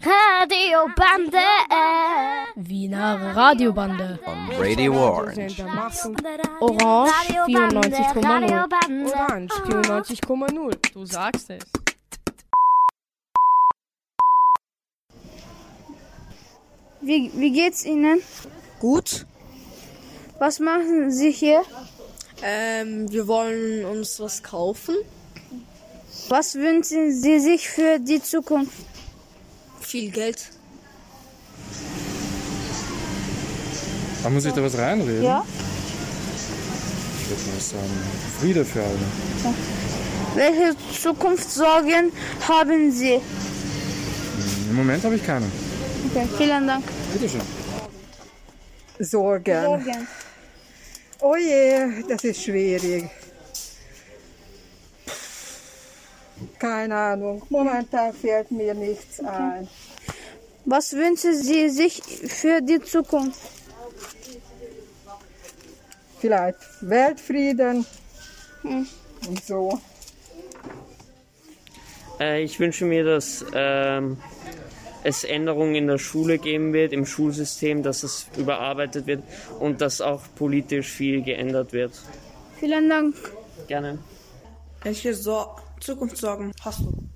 Radiobande. Wiener Radiobande. On Radio Orange. Orange 94,0. Orange 94,0. Du sagst es. Wie, wie geht's Ihnen? Gut. Was machen Sie hier? Ähm, wir wollen uns was kaufen. Was wünschen Sie sich für die Zukunft? Viel Geld. Da muss ich da was reinreden? Ja. Ich würde mal sagen, Friede für alle. Welche Zukunftssorgen haben Sie? Im Moment habe ich keine. Okay, vielen Dank. Bitte schön. Sorgen. Sorgen. Oh je, das ist schwierig. Keine Ahnung. Momentan fällt mir nichts ein. Was wünschen Sie sich für die Zukunft? Vielleicht Weltfrieden Hm. und so. Äh, ich wünsche mir, dass ähm, es Änderungen in der Schule geben wird, im Schulsystem, dass es überarbeitet wird und dass auch politisch viel geändert wird. Vielen Dank. Gerne. Welche Sor Zukunftssorgen hast du?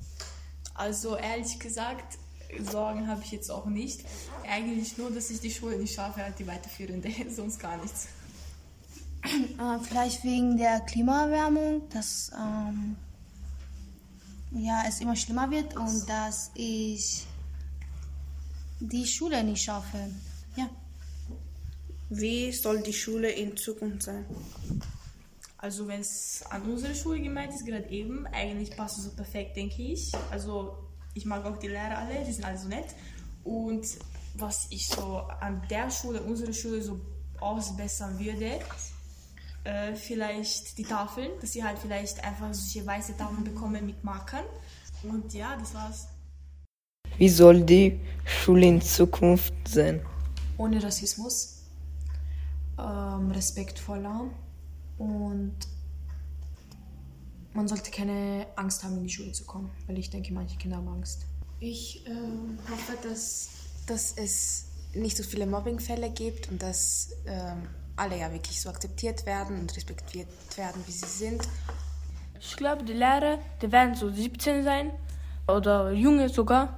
Also ehrlich gesagt, Sorgen habe ich jetzt auch nicht. Eigentlich nur, dass ich die Schule nicht schaffe, halt die weiterführende, sonst gar nichts. Äh, vielleicht wegen der Klimaerwärmung, dass ähm, ja, es immer schlimmer wird und dass ich die Schule nicht schaffe. Ja. Wie soll die Schule in Zukunft sein? Also wenn es an unsere Schule gemeint ist, gerade eben, eigentlich passt es so perfekt, denke ich. Also ich mag auch die Lehrer alle, die sind alle so nett. Und was ich so an der Schule, unserer Schule so ausbessern würde, äh, vielleicht die Tafeln, dass sie halt vielleicht einfach solche weiße Tafeln bekommen mit Markern. Und ja, das war's. Wie soll die Schule in Zukunft sein? Ohne Rassismus, ähm, respektvoller und man sollte keine Angst haben, in die Schule zu kommen, weil ich denke, manche Kinder haben Angst. Ich ähm, hoffe, dass, dass es nicht so viele Mobbingfälle gibt und dass ähm, alle ja wirklich so akzeptiert werden und respektiert werden, wie sie sind. Ich glaube, die Lehrer, die werden so 17 sein oder junge sogar.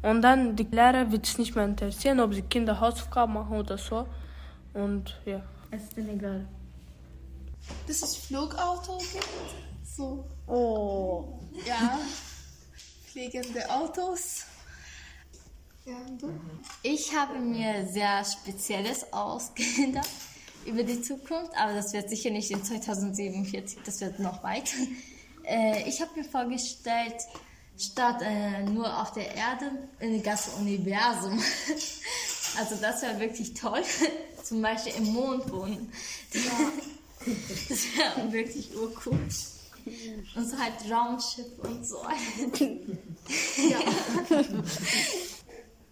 Und dann die Lehrer wird es nicht mehr interessieren, ob sie Kinder Hausaufgaben machen oder so. Und ja. Es ist denen egal. Dass es Flugauto gibt. So. Oh. Ja. Fliegende Autos. Ja, du? Ich habe mir sehr Spezielles ausgedacht über die Zukunft, aber das wird sicher nicht in 2047, das wird noch weit. Äh, ich habe mir vorgestellt, statt äh, nur auf der Erde ein ganzes Universum. Also das wäre wirklich toll. Zum Beispiel im Mond wohnen. Ja. Das wäre wirklich urcool. Und so halt Raumschiff und so. ja.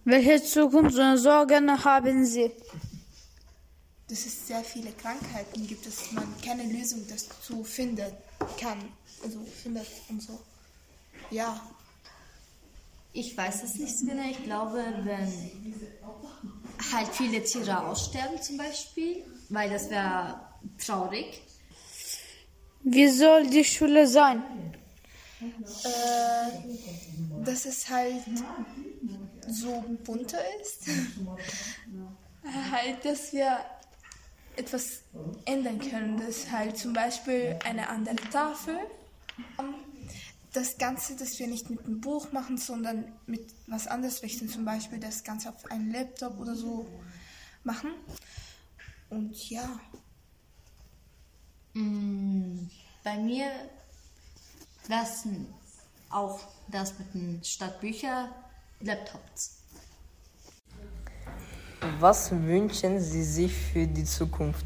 Welche Zukunftssorgen haben Sie? Dass es sehr viele Krankheiten gibt, dass man keine Lösung dazu finden kann. Also findet und so. Ja. Ich weiß es nicht so genau. Ich glaube, wenn halt viele Tiere aussterben zum Beispiel, weil das wäre traurig. Wie soll die Schule sein? Äh, dass es halt so bunter ist. halt, dass wir etwas ändern können. Dass halt zum Beispiel eine andere Tafel. Das Ganze, dass wir nicht mit einem Buch machen, sondern mit was anderes richten. Zum Beispiel das Ganze auf einen Laptop oder so machen. Und ja. Mm, bei mir wäre es auch das mit den Stadtbücher, Laptops. Was wünschen Sie sich für die Zukunft?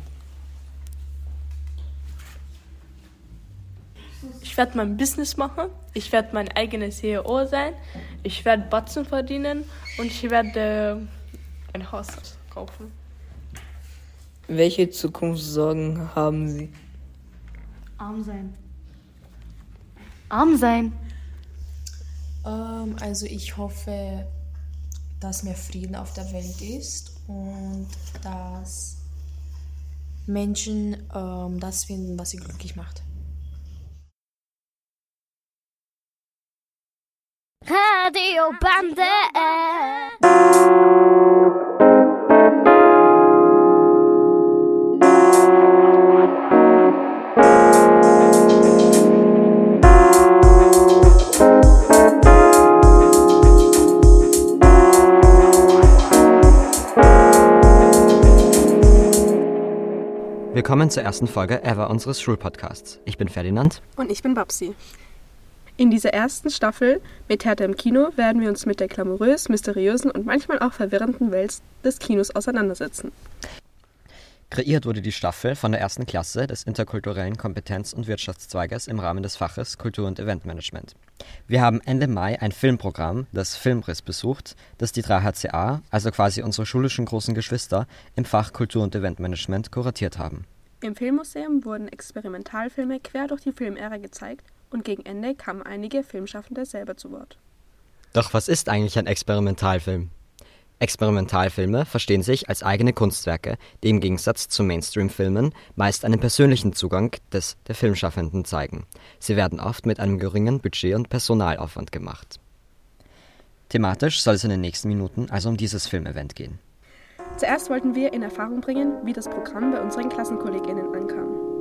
Ich werde mein Business machen, ich werde mein eigenes CEO sein, ich werde Batzen verdienen und ich werde ein Haus kaufen. Welche Zukunftssorgen haben Sie? Arm sein. Arm sein. Ähm, also ich hoffe, dass mehr Frieden auf der Welt ist und dass Menschen ähm, das finden, was sie glücklich macht. Radio Bande. Willkommen zur ersten Folge ever unseres Schulpodcasts. Ich bin Ferdinand. Und ich bin Babsi. In dieser ersten Staffel mit Hertha im Kino werden wir uns mit der glamourös, mysteriösen und manchmal auch verwirrenden Welt des Kinos auseinandersetzen. Kreiert wurde die Staffel von der ersten Klasse des interkulturellen Kompetenz- und Wirtschaftszweiges im Rahmen des Faches Kultur- und Eventmanagement. Wir haben Ende Mai ein Filmprogramm, das Filmriss, besucht, das die 3HCA, also quasi unsere schulischen großen Geschwister, im Fach Kultur- und Eventmanagement kuratiert haben. Im Filmmuseum wurden Experimentalfilme quer durch die Filmära gezeigt und gegen Ende kamen einige Filmschaffende selber zu Wort. Doch was ist eigentlich ein Experimentalfilm? Experimentalfilme verstehen sich als eigene Kunstwerke, die im Gegensatz zu Mainstream-Filmen meist einen persönlichen Zugang des der Filmschaffenden zeigen. Sie werden oft mit einem geringen Budget und Personalaufwand gemacht. Thematisch soll es in den nächsten Minuten also um dieses Filmevent gehen. Zuerst wollten wir in Erfahrung bringen, wie das Programm bei unseren Klassenkolleginnen ankam.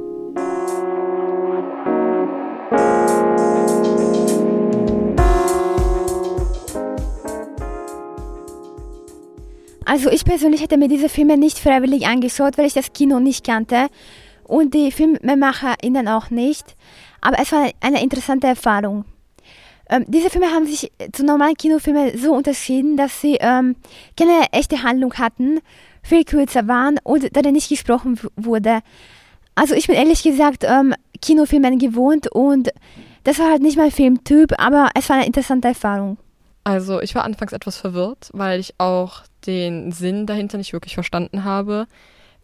Also ich persönlich hätte mir diese Filme nicht freiwillig angeschaut, weil ich das Kino nicht kannte und die FilmemacherInnen auch nicht. Aber es war eine interessante Erfahrung. Ähm, diese Filme haben sich zu normalen Kinofilmen so unterschieden, dass sie ähm, keine echte Handlung hatten, viel kürzer waren und darin nicht gesprochen wurde. Also ich bin ehrlich gesagt ähm, Kinofilmen gewohnt und das war halt nicht mein Filmtyp, aber es war eine interessante Erfahrung. Also ich war anfangs etwas verwirrt, weil ich auch den Sinn dahinter nicht wirklich verstanden habe.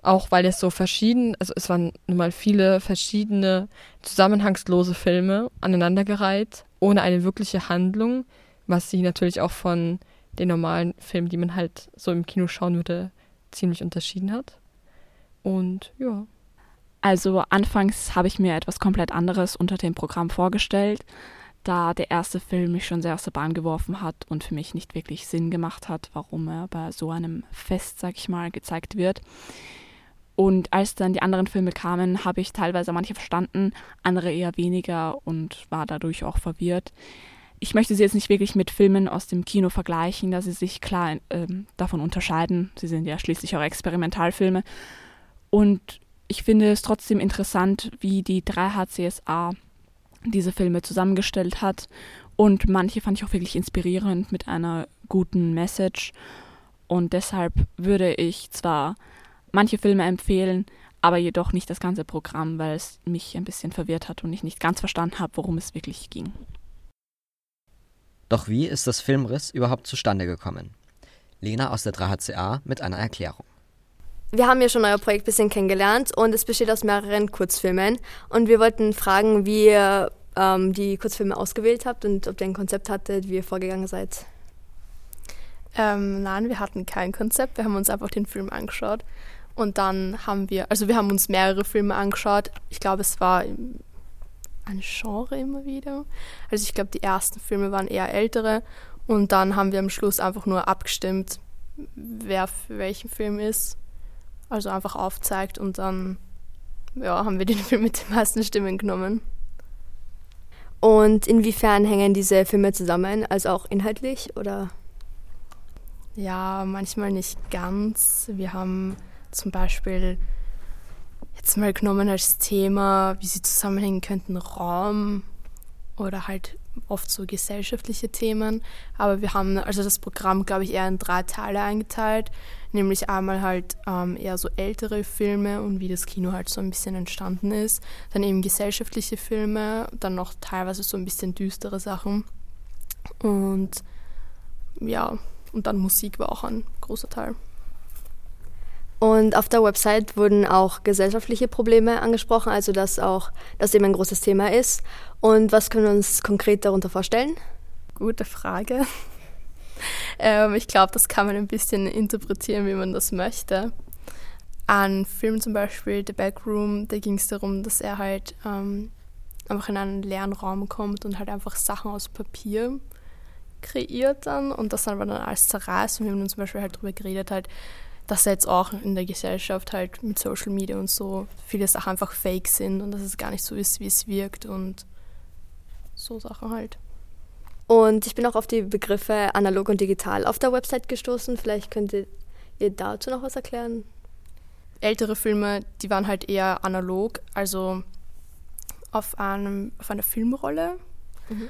Auch weil es so verschieden, also es waren nun mal viele verschiedene zusammenhangslose Filme aneinandergereiht, ohne eine wirkliche Handlung, was sie natürlich auch von den normalen Filmen, die man halt so im Kino schauen würde, ziemlich unterschieden hat. Und ja. Also anfangs habe ich mir etwas komplett anderes unter dem Programm vorgestellt, da der erste Film mich schon sehr aus der Bahn geworfen hat und für mich nicht wirklich Sinn gemacht hat, warum er bei so einem Fest, sag ich mal, gezeigt wird. Und als dann die anderen Filme kamen, habe ich teilweise manche verstanden, andere eher weniger und war dadurch auch verwirrt. Ich möchte sie jetzt nicht wirklich mit Filmen aus dem Kino vergleichen, da sie sich klar äh, davon unterscheiden. Sie sind ja schließlich auch Experimentalfilme. Und ich finde es trotzdem interessant, wie die 3HCSA diese Filme zusammengestellt hat. Und manche fand ich auch wirklich inspirierend mit einer guten Message. Und deshalb würde ich zwar manche Filme empfehlen, aber jedoch nicht das ganze Programm, weil es mich ein bisschen verwirrt hat und ich nicht ganz verstanden habe, worum es wirklich ging. Doch wie ist das Filmriss überhaupt zustande gekommen? Lena aus der 3HCA mit einer Erklärung. Wir haben ja schon euer Projekt ein bisschen kennengelernt und es besteht aus mehreren Kurzfilmen. Und wir wollten fragen, wie ihr ähm, die Kurzfilme ausgewählt habt und ob ihr ein Konzept hattet, wie ihr vorgegangen seid. Ähm, nein, wir hatten kein Konzept. Wir haben uns einfach den Film angeschaut. Und dann haben wir, also wir haben uns mehrere Filme angeschaut. Ich glaube, es war ein Genre immer wieder. Also ich glaube, die ersten Filme waren eher ältere. Und dann haben wir am Schluss einfach nur abgestimmt, wer für welchen Film ist also einfach aufzeigt und dann ja, haben wir den Film mit den meisten Stimmen genommen. Und inwiefern hängen diese Filme zusammen, also auch inhaltlich oder? Ja, manchmal nicht ganz. Wir haben zum Beispiel jetzt mal genommen als Thema, wie sie zusammenhängen könnten, Raum oder halt oft so gesellschaftliche Themen. Aber wir haben also das Programm, glaube ich, eher in drei Teile eingeteilt. Nämlich einmal halt ähm, eher so ältere Filme und wie das Kino halt so ein bisschen entstanden ist. Dann eben gesellschaftliche Filme, dann noch teilweise so ein bisschen düstere Sachen. Und ja, und dann Musik war auch ein großer Teil. Und auf der Website wurden auch gesellschaftliche Probleme angesprochen, also dass auch das eben ein großes Thema ist. Und was können wir uns konkret darunter vorstellen? Gute Frage. Ähm, ich glaube, das kann man ein bisschen interpretieren, wie man das möchte. An Film zum Beispiel The Backroom, da ging es darum, dass er halt ähm, einfach in einen leeren Raum kommt und halt einfach Sachen aus Papier kreiert dann und das dann aber dann alles zerreißt. Und wir haben dann zum Beispiel halt darüber geredet, halt, dass jetzt auch in der Gesellschaft halt mit Social Media und so viele Sachen einfach fake sind und dass es gar nicht so ist, wie es wirkt und so Sachen halt. Und ich bin auch auf die Begriffe analog und digital auf der Website gestoßen. Vielleicht könntet ihr dazu noch was erklären? Ältere Filme, die waren halt eher analog, also auf, einem, auf einer Filmrolle. Mhm.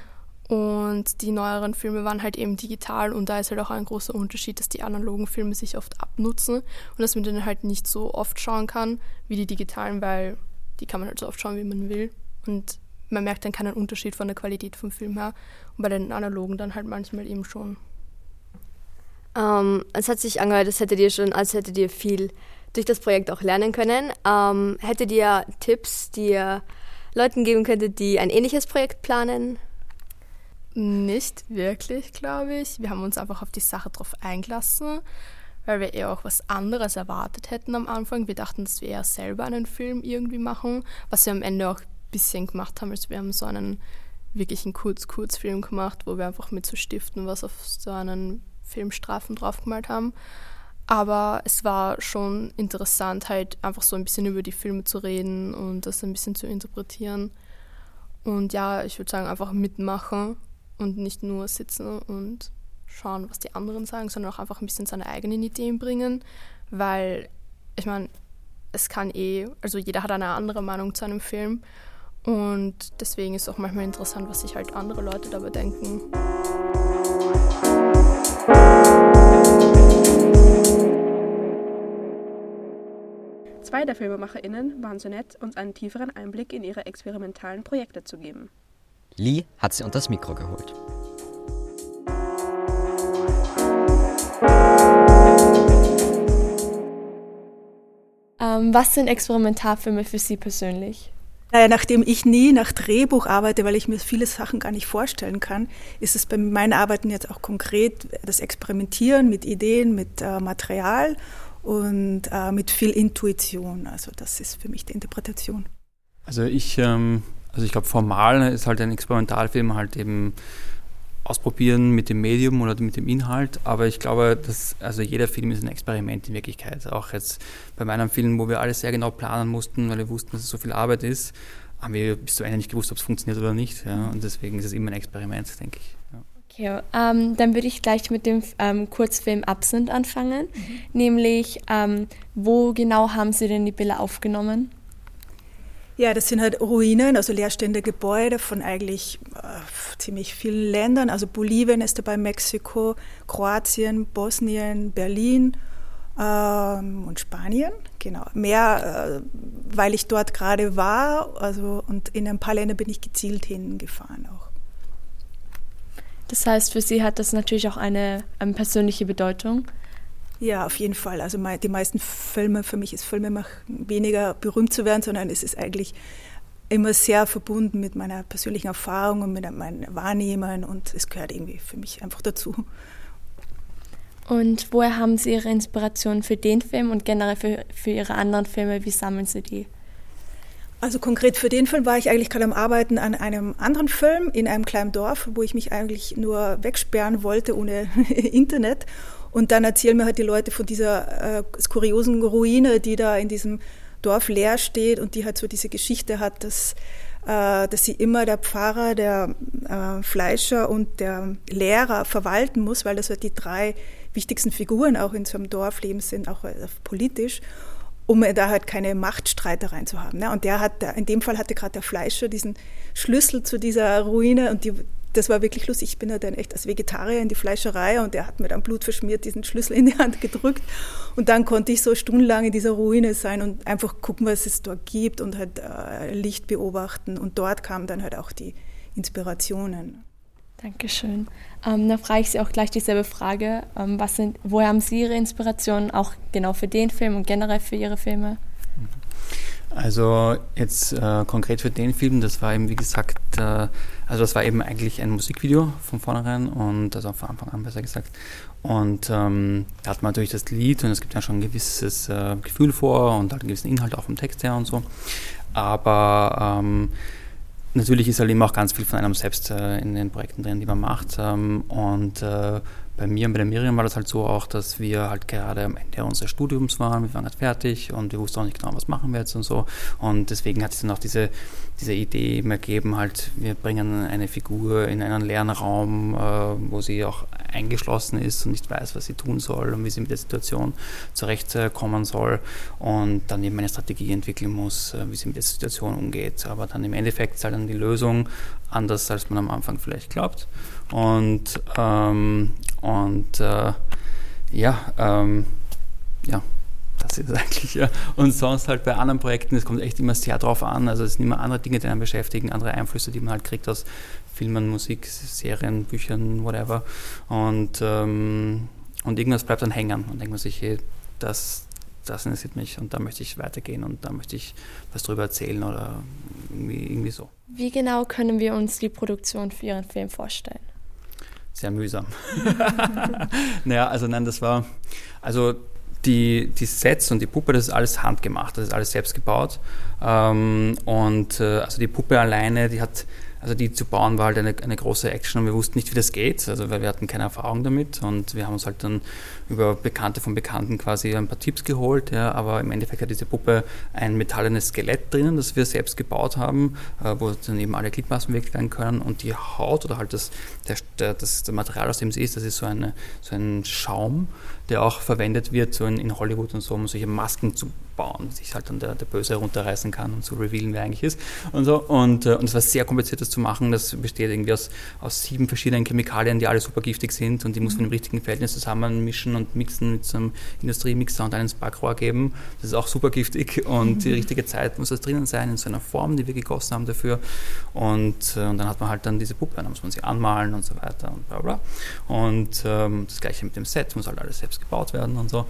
Und die neueren Filme waren halt eben digital und da ist halt auch ein großer Unterschied, dass die analogen Filme sich oft abnutzen und dass man den halt nicht so oft schauen kann wie die digitalen, weil die kann man halt so oft schauen, wie man will. Und man merkt dann keinen Unterschied von der Qualität vom Film her. Und bei den analogen dann halt manchmal eben schon. Ähm, es hat sich angehört, als hättet ihr schon, als hättet ihr viel durch das Projekt auch lernen können. Ähm, hättet ihr Tipps, die ihr Leuten geben könntet, die ein ähnliches Projekt planen? Nicht wirklich, glaube ich. Wir haben uns einfach auf die Sache drauf eingelassen, weil wir eher auch was anderes erwartet hätten am Anfang. Wir dachten, dass wir eher selber einen Film irgendwie machen, was wir am Ende auch ein bisschen gemacht haben. Also wir haben so einen wirklichen Kurz-Kurzfilm gemacht, wo wir einfach mit so Stiften was auf so einen Filmstreifen draufgemalt haben. Aber es war schon interessant, halt einfach so ein bisschen über die Filme zu reden und das ein bisschen zu interpretieren. Und ja, ich würde sagen, einfach mitmachen und nicht nur sitzen und schauen, was die anderen sagen, sondern auch einfach ein bisschen seine eigenen Ideen bringen, weil ich meine, es kann eh, also jeder hat eine andere Meinung zu einem Film und deswegen ist es auch manchmal interessant, was sich halt andere Leute dabei denken. Zwei der FilmemacherInnen waren so nett, uns einen tieferen Einblick in ihre experimentalen Projekte zu geben. Lee hat sie unter das Mikro geholt. Ähm, was sind Experimentalfilme für Sie persönlich? Naja, nachdem ich nie nach Drehbuch arbeite, weil ich mir viele Sachen gar nicht vorstellen kann, ist es bei meinen Arbeiten jetzt auch konkret das Experimentieren mit Ideen, mit äh, Material und äh, mit viel Intuition. Also das ist für mich die Interpretation. Also ich ähm, also ich glaube, formal ist halt ein Experimentalfilm halt eben ausprobieren mit dem Medium oder mit dem Inhalt, aber ich glaube, dass also jeder Film ist ein Experiment in Wirklichkeit. Auch jetzt bei meinem Film, wo wir alles sehr genau planen mussten, weil wir wussten, dass es so viel Arbeit ist, haben wir bis zu Ende nicht gewusst, ob es funktioniert oder nicht. Ja, und deswegen ist es immer ein Experiment, denke ich. Ja. Okay, ähm, dann würde ich gleich mit dem ähm, Kurzfilm Absent anfangen. Mhm. Nämlich, ähm, wo genau haben Sie denn die Bilder aufgenommen? Ja, das sind halt Ruinen, also leerstehende Gebäude von eigentlich äh, ziemlich vielen Ländern. Also Bolivien ist dabei, Mexiko, Kroatien, Bosnien, Berlin ähm, und Spanien. Genau. Mehr, äh, weil ich dort gerade war. Also, und in ein paar Länder bin ich gezielt hingefahren auch. Das heißt, für Sie hat das natürlich auch eine, eine persönliche Bedeutung. Ja, auf jeden Fall. Also die meisten Filme, für mich ist Filme weniger berühmt zu werden, sondern es ist eigentlich immer sehr verbunden mit meiner persönlichen Erfahrung und mit meinen Wahrnehmen und es gehört irgendwie für mich einfach dazu. Und woher haben Sie Ihre Inspiration für den Film und generell für, für Ihre anderen Filme? Wie sammeln Sie die? Also konkret für den Film war ich eigentlich gerade am Arbeiten an einem anderen Film in einem kleinen Dorf, wo ich mich eigentlich nur wegsperren wollte ohne Internet. Und dann erzählen mir halt die Leute von dieser äh, skuriosen Ruine, die da in diesem Dorf leer steht und die halt so diese Geschichte hat, dass, äh, dass sie immer der Pfarrer, der äh, Fleischer und der Lehrer verwalten muss, weil das halt die drei wichtigsten Figuren auch in so einem Dorfleben sind, auch äh, politisch um da halt keine Machtstreitereien zu haben. Ne? Und der hat, in dem Fall hatte gerade der Fleischer diesen Schlüssel zu dieser Ruine und die, das war wirklich lustig. Ich bin ja dann echt als Vegetarier in die Fleischerei und der hat mir dann Blut verschmiert diesen Schlüssel in die Hand gedrückt. Und dann konnte ich so stundenlang in dieser Ruine sein und einfach gucken, was es dort gibt und halt äh, Licht beobachten. Und dort kamen dann halt auch die Inspirationen. Dankeschön. Ähm, dann frage ich Sie auch gleich dieselbe Frage. Ähm, was sind, woher haben Sie Ihre Inspirationen auch genau für den Film und generell für Ihre Filme? Also jetzt äh, konkret für den Film, das war eben wie gesagt, äh, also das war eben eigentlich ein Musikvideo von vornherein und also von Anfang an besser gesagt. Und ähm, da hat man natürlich das Lied und es gibt ja schon ein gewisses äh, Gefühl vor und halt einen gewissen Inhalt auch vom Text her und so. Aber ähm, natürlich ist halt immer auch ganz viel von einem selbst äh, in den Projekten drin, die man macht. Ähm, und äh, bei mir und bei der Miriam war das halt so auch, dass wir halt gerade am Ende unseres Studiums waren, wir waren halt fertig und wir wussten auch nicht genau, was machen wir jetzt und so. Und deswegen hat es dann auch diese, diese Idee eben ergeben, halt, wir bringen eine Figur in einen leeren Raum, äh, wo sie auch eingeschlossen ist und nicht weiß, was sie tun soll und wie sie mit der Situation zurechtkommen soll und dann eben eine Strategie entwickeln muss, äh, wie sie mit der Situation umgeht. Aber dann im Endeffekt ist halt dann die Lösung anders, als man am Anfang vielleicht glaubt. Und, ähm, und äh, ja, ähm, ja, das ist eigentlich, ja. Und sonst halt bei anderen Projekten, es kommt echt immer sehr drauf an. Also es sind immer andere Dinge, die einen beschäftigen, andere Einflüsse, die man halt kriegt aus Filmen, Musik, Serien, Büchern, whatever. Und, ähm, und irgendwas bleibt dann hängen. Und denkt man sich, hey, das, das interessiert mich und da möchte ich weitergehen und da möchte ich was drüber erzählen oder irgendwie, irgendwie so. Wie genau können wir uns die Produktion für Ihren Film vorstellen? Sehr mühsam. naja, also nein, das war, also die, die Sets und die Puppe, das ist alles handgemacht, das ist alles selbst gebaut. Ähm, und äh, also die Puppe alleine, die hat also die zu bauen war halt eine, eine große Action und wir wussten nicht, wie das geht, also weil wir hatten keine Erfahrung damit und wir haben uns halt dann über Bekannte von Bekannten quasi ein paar Tipps geholt, ja, aber im Endeffekt hat diese Puppe ein metallenes Skelett drinnen, das wir selbst gebaut haben, äh, wo dann eben alle Gliedmaßen bewegt werden können. Und die Haut oder halt das, der, das, das Material, aus dem sie ist, das ist so, eine, so ein Schaum, der auch verwendet wird so in, in Hollywood und so, um solche Masken zu bauen, sich halt dann der, der Böse runterreißen kann und zu revealen, wer eigentlich ist und so. Und, äh, und es war sehr kompliziert, das zu machen. Das besteht irgendwie aus, aus sieben verschiedenen Chemikalien, die alle super giftig sind und die muss man im richtigen Verhältnis zusammenmischen und mixen mit so einem Industriemixer und einem Backrohr geben. Das ist auch super giftig und mhm. die richtige Zeit muss das drinnen sein, in so einer Form, die wir gegossen haben dafür. Und, äh, und dann hat man halt dann diese Puppe, dann muss man sie anmalen und so weiter und bla bla. Und ähm, das gleiche mit dem Set, muss halt alles selbst gebaut werden und so.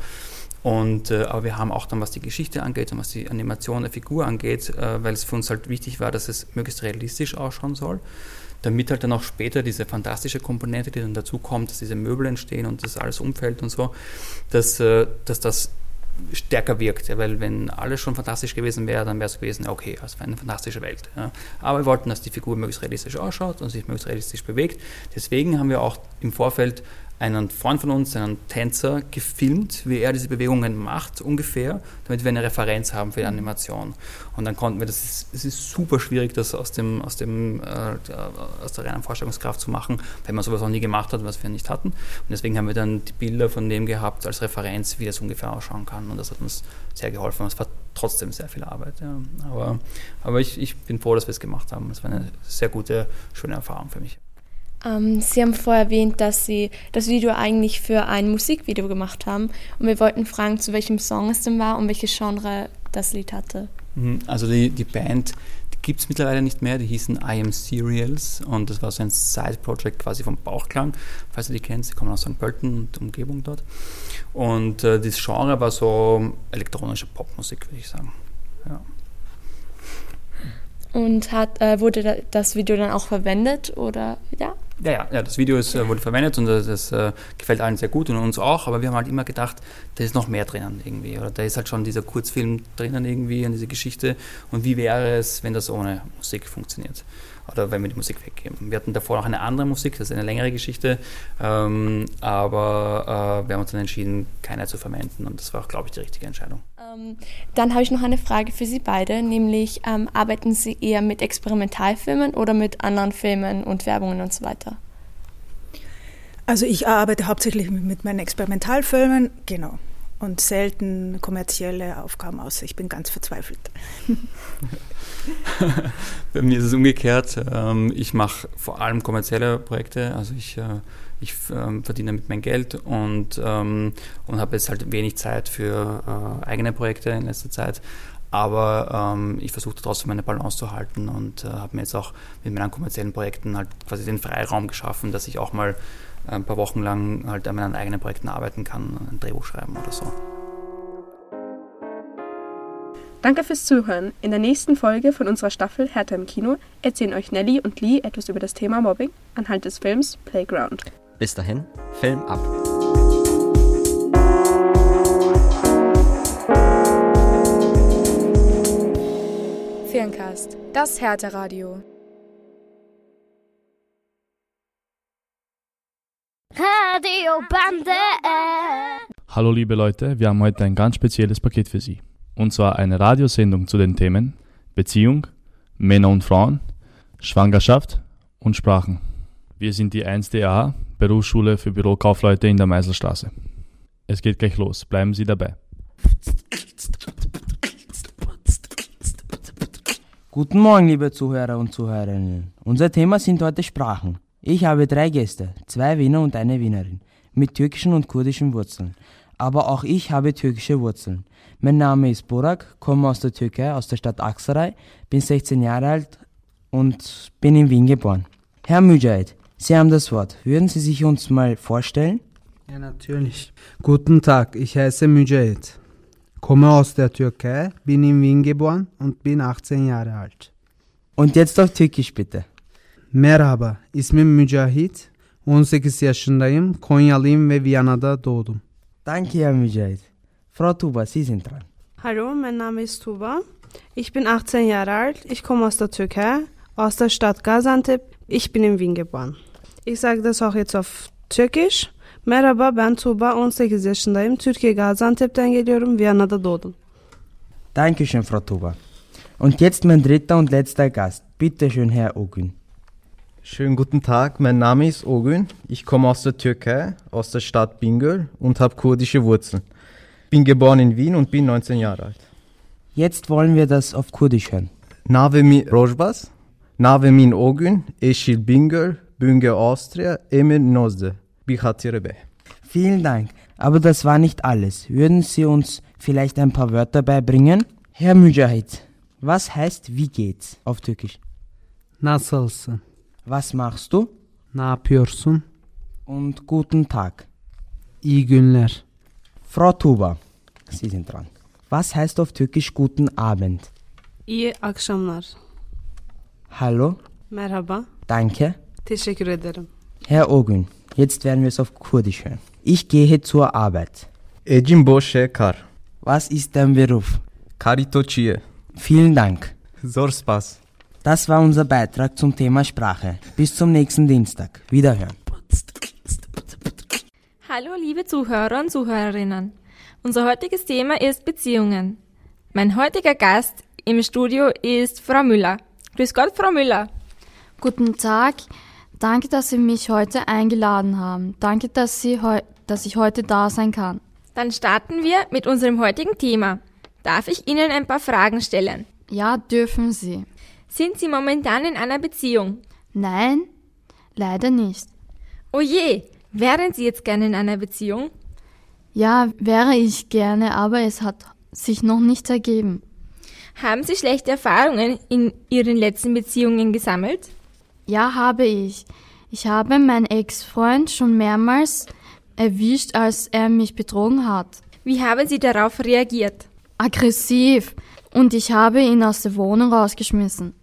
Und, äh, aber wir haben auch dann, was die Geschichte angeht und was die Animation der Figur angeht, äh, weil es für uns halt wichtig war, dass es möglichst realistisch ausschauen soll, damit halt dann auch später diese fantastische Komponente, die dann dazu kommt, dass diese Möbel entstehen und das alles umfällt und so, dass, äh, dass das stärker wirkt, ja, weil wenn alles schon fantastisch gewesen wäre, dann wäre es gewesen, okay, also eine fantastische Welt. Ja. Aber wir wollten, dass die Figur möglichst realistisch ausschaut und sich möglichst realistisch bewegt. Deswegen haben wir auch im Vorfeld einen Freund von uns, einen Tänzer, gefilmt, wie er diese Bewegungen macht, ungefähr, damit wir eine Referenz haben für die Animation. Und dann konnten wir, das ist, es ist super schwierig, das aus, dem, aus, dem, äh, aus der reinen Vorstellungskraft zu machen, weil man sowas noch nie gemacht hat, was wir nicht hatten. Und deswegen haben wir dann die Bilder von dem gehabt als Referenz, wie das ungefähr ausschauen kann. Und das hat uns sehr geholfen. Es war trotzdem sehr viel Arbeit. Ja. Aber, aber ich, ich bin froh, dass wir es gemacht haben. Es war eine sehr gute, schöne Erfahrung für mich. Ähm, Sie haben vorher erwähnt, dass Sie das Video eigentlich für ein Musikvideo gemacht haben. Und wir wollten fragen, zu welchem Song es denn war und welches Genre das Lied hatte. Mhm, also die, die Band gibt es mittlerweile nicht mehr, die hießen I Am Serials und das war so ein Side-Project quasi vom Bauchklang, falls ihr die kennt, sie kommen aus St. Pölten und Umgebung dort. Und äh, das Genre war so elektronische Popmusik, würde ich sagen. Ja. Und hat, äh, wurde das Video dann auch verwendet oder ja? Ja, ja, ja das Video ist, äh, wurde verwendet und das, das äh, gefällt allen sehr gut und uns auch, aber wir haben halt immer gedacht, da ist noch mehr drinnen irgendwie. Oder da ist halt schon dieser Kurzfilm drinnen irgendwie und diese Geschichte. Und wie wäre es, wenn das ohne Musik funktioniert? oder wenn wir die Musik weggeben. Wir hatten davor noch eine andere Musik, das ist eine längere Geschichte, ähm, aber äh, wir haben uns dann entschieden, keine zu verwenden und das war auch, glaube ich, die richtige Entscheidung. Ähm, dann habe ich noch eine Frage für Sie beide, nämlich ähm, arbeiten Sie eher mit Experimentalfilmen oder mit anderen Filmen und Werbungen und so weiter? Also ich arbeite hauptsächlich mit meinen Experimentalfilmen, genau. Und selten kommerzielle Aufgaben, außer ich bin ganz verzweifelt. Bei mir ist es umgekehrt. Ähm, ich mache vor allem kommerzielle Projekte. Also ich, äh, ich ähm, verdiene damit mein Geld und, ähm, und habe jetzt halt wenig Zeit für äh, eigene Projekte in letzter Zeit. Aber ich versuche trotzdem meine Balance zu halten und äh, habe mir jetzt auch mit meinen kommerziellen Projekten halt quasi den Freiraum geschaffen, dass ich auch mal ein paar Wochen lang halt an meinen eigenen Projekten arbeiten kann, ein Drehbuch schreiben oder so. Danke fürs Zuhören. In der nächsten Folge von unserer Staffel Hertha im Kino erzählen euch Nelly und Lee etwas über das Thema Mobbing anhand des Films Playground. Bis dahin, Film ab. Ferncast, das Hertha-Radio. Radio Bande. Hallo liebe Leute, wir haben heute ein ganz spezielles Paket für Sie. Und zwar eine Radiosendung zu den Themen Beziehung, Männer und Frauen, Schwangerschaft und Sprachen. Wir sind die 1DA, Berufsschule für Bürokaufleute in der Meiselstraße. Es geht gleich los, bleiben Sie dabei. Guten Morgen, liebe Zuhörer und Zuhörerinnen. Unser Thema sind heute Sprachen. Ich habe drei Gäste, zwei Wiener und eine Wienerin, mit türkischen und kurdischen Wurzeln. Aber auch ich habe türkische Wurzeln. Mein Name ist Burak, komme aus der Türkei, aus der Stadt Aksaray, bin 16 Jahre alt und bin in Wien geboren. Herr Müjahid, Sie haben das Wort. Würden Sie sich uns mal vorstellen? Ja, natürlich. Guten Tag, ich heiße Mücahit. Komme aus der Türkei, bin in Wien geboren und bin 18 Jahre alt. Und jetzt auf Türkisch bitte. Merhaba, ismim Mücahit. 18 yaşındayım, Konyalıyım ve Viyana'da doğdum. Danke, Herr Müjahid. Frau Tuba, Sie sind dran. Hallo, mein Name ist Tuba. Ich bin 18 Jahre alt. Ich komme aus der Türkei, aus der Stadt Gaziantep. Ich bin in Wien geboren. Ich sage das auch jetzt auf Türkisch. Merhaba ben Tuba 18 yaşındayım. Türkiye Gaziantep'ten geliyorum. Viyana'da doğdum. Dankeschön, Frau Tuba. Und jetzt mein dritter und letzter Gast. Bitte schön, Herr Ogün. Schönen guten Tag, mein Name ist Ogün. Ich komme aus der Türkei, aus der Stadt Bingöl und habe kurdische Wurzeln. Bin geboren in Wien und bin 19 Jahre alt. Jetzt wollen wir das auf Kurdisch hören. Navemi Rojbas, Navemin Ogün, Eşil Bingöl, Bünge Austria, Emir Nozde, Bihatire Bey. Vielen Dank. Aber das war nicht alles. Würden Sie uns vielleicht ein paar Wörter beibringen? Herr Mücahit, was heißt wie geht's auf Türkisch? Nasılsın? Was machst du? Ne yapıyorsun? Und guten Tag. İyi günler. Frau Tuba, Sie sind dran. Was heißt auf Türkisch guten Abend? İyi akşamlar. Hallo? Merhaba. Danke. Teşekkür ederim. Herr Ogün, jetzt werden wir es auf Kurdisch hören. Ich gehe zur Arbeit. Ecim Boşe Kar. Was ist dein Beruf? Karitoçiye. Vielen Dank. Zor spas. Das war unser Beitrag zum Thema Sprache. Bis zum nächsten Dienstag. Wiederhören. Hallo liebe Zuhörer und Zuhörerinnen. Unser heutiges Thema ist Beziehungen. Mein heutiger Gast im Studio ist Frau Müller. Grüß Gott, Frau Müller. Guten Tag. Danke, dass Sie mich heute eingeladen haben. Danke, dass, Sie dass ich heute da sein kann. Dann starten wir mit unserem heutigen Thema. Darf ich Ihnen ein paar Fragen stellen? Ja, dürfen Sie. Sind Sie momentan in einer Beziehung? Nein, leider nicht. Oh je, wären Sie jetzt gerne in einer Beziehung? Ja, wäre ich gerne, aber es hat sich noch nicht ergeben. Haben Sie schlechte Erfahrungen in Ihren letzten Beziehungen gesammelt? Ja, habe ich. Ich habe meinen Ex-Freund schon mehrmals erwischt, als er mich betrogen hat. Wie haben Sie darauf reagiert? Aggressiv. Und ich habe ihn aus der Wohnung rausgeschmissen.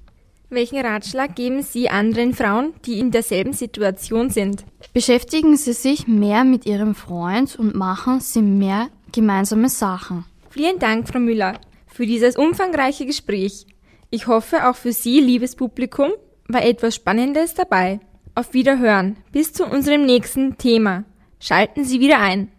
Welchen Ratschlag geben Sie anderen Frauen, die in derselben Situation sind? Beschäftigen Sie sich mehr mit Ihrem Freund und machen Sie mehr gemeinsame Sachen. Vielen Dank, Frau Müller, für dieses umfangreiche Gespräch. Ich hoffe, auch für Sie, liebes Publikum, war etwas Spannendes dabei. Auf Wiederhören. Bis zu unserem nächsten Thema. Schalten Sie wieder ein.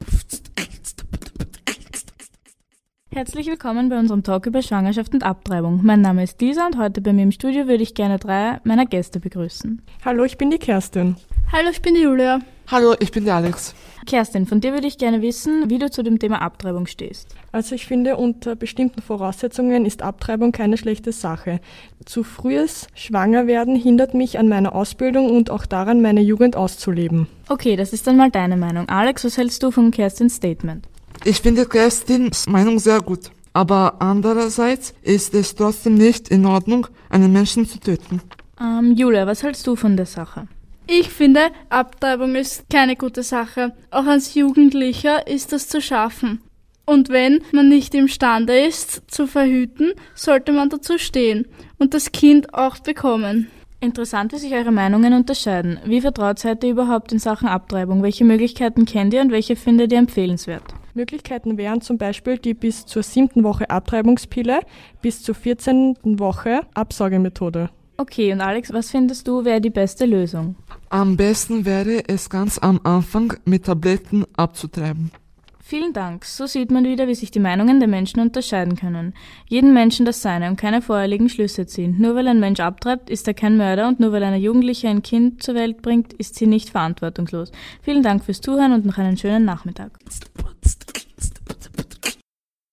Herzlich willkommen bei unserem Talk über Schwangerschaft und Abtreibung. Mein Name ist Lisa und heute bei mir im Studio würde ich gerne drei meiner Gäste begrüßen. Hallo, ich bin die Kerstin. Hallo, ich bin die Julia. Hallo, ich bin der Alex. Kerstin, von dir würde ich gerne wissen, wie du zu dem Thema Abtreibung stehst. Also ich finde, unter bestimmten Voraussetzungen ist Abtreibung keine schlechte Sache. Zu frühes Schwangerwerden hindert mich an meiner Ausbildung und auch daran, meine Jugend auszuleben. Okay, das ist dann mal deine Meinung. Alex, was hältst du von Kerstins Statement? Ich finde Kerstins Meinung sehr gut. Aber andererseits ist es trotzdem nicht in Ordnung, einen Menschen zu töten. Ähm, Julia, was hältst du von der Sache? Ich finde, Abtreibung ist keine gute Sache. Auch als Jugendlicher ist das zu schaffen. Und wenn man nicht imstande ist, zu verhüten, sollte man dazu stehen und das Kind auch bekommen. Interessant, wie sich eure Meinungen unterscheiden. Wie vertraut seid ihr überhaupt in Sachen Abtreibung? Welche Möglichkeiten kennt ihr und welche findet ihr empfehlenswert? Möglichkeiten wären zum Beispiel die bis zur siebten Woche Abtreibungspille, bis zur 14. Woche Absaugemethode. Okay, und Alex, was findest du wäre die beste Lösung? Am besten wäre es ganz am Anfang mit Tabletten abzutreiben. Vielen Dank. So sieht man wieder, wie sich die Meinungen der Menschen unterscheiden können. Jeden Menschen das Seine und keine vorherigen Schlüsse ziehen. Nur weil ein Mensch abtreibt, ist er kein Mörder und nur weil eine Jugendliche ein Kind zur Welt bringt, ist sie nicht verantwortungslos. Vielen Dank fürs Zuhören und noch einen schönen Nachmittag.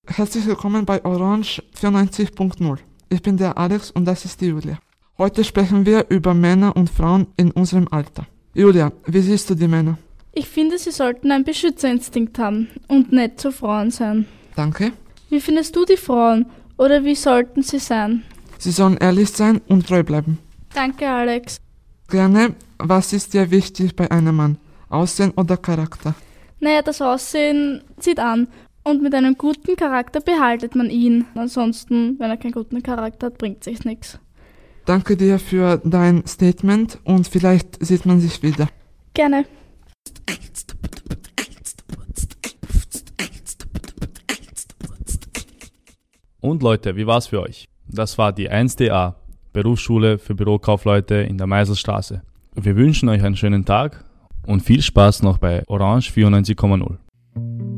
Herzlich willkommen bei Orange 94.0. Ich bin der Alex und das ist die Julia. Heute sprechen wir über Männer und Frauen in unserem Alter. Julia, wie siehst du die Männer? Ich finde, sie sollten einen Beschützerinstinkt haben und nett zu Frauen sein. Danke. Wie findest du die Frauen oder wie sollten sie sein? Sie sollen ehrlich sein und treu bleiben. Danke, Alex. Gerne, was ist dir wichtig bei einem Mann? Aussehen oder Charakter? Naja, das Aussehen zieht an. Und mit einem guten Charakter behaltet man ihn. Ansonsten, wenn er keinen guten Charakter hat, bringt sich nichts. Danke dir für dein Statement und vielleicht sieht man sich wieder. Gerne. Und Leute, wie war's für euch? Das war die 1DA, Berufsschule für Bürokaufleute in der Meiselstraße. Wir wünschen euch einen schönen Tag und viel Spaß noch bei Orange 94,0.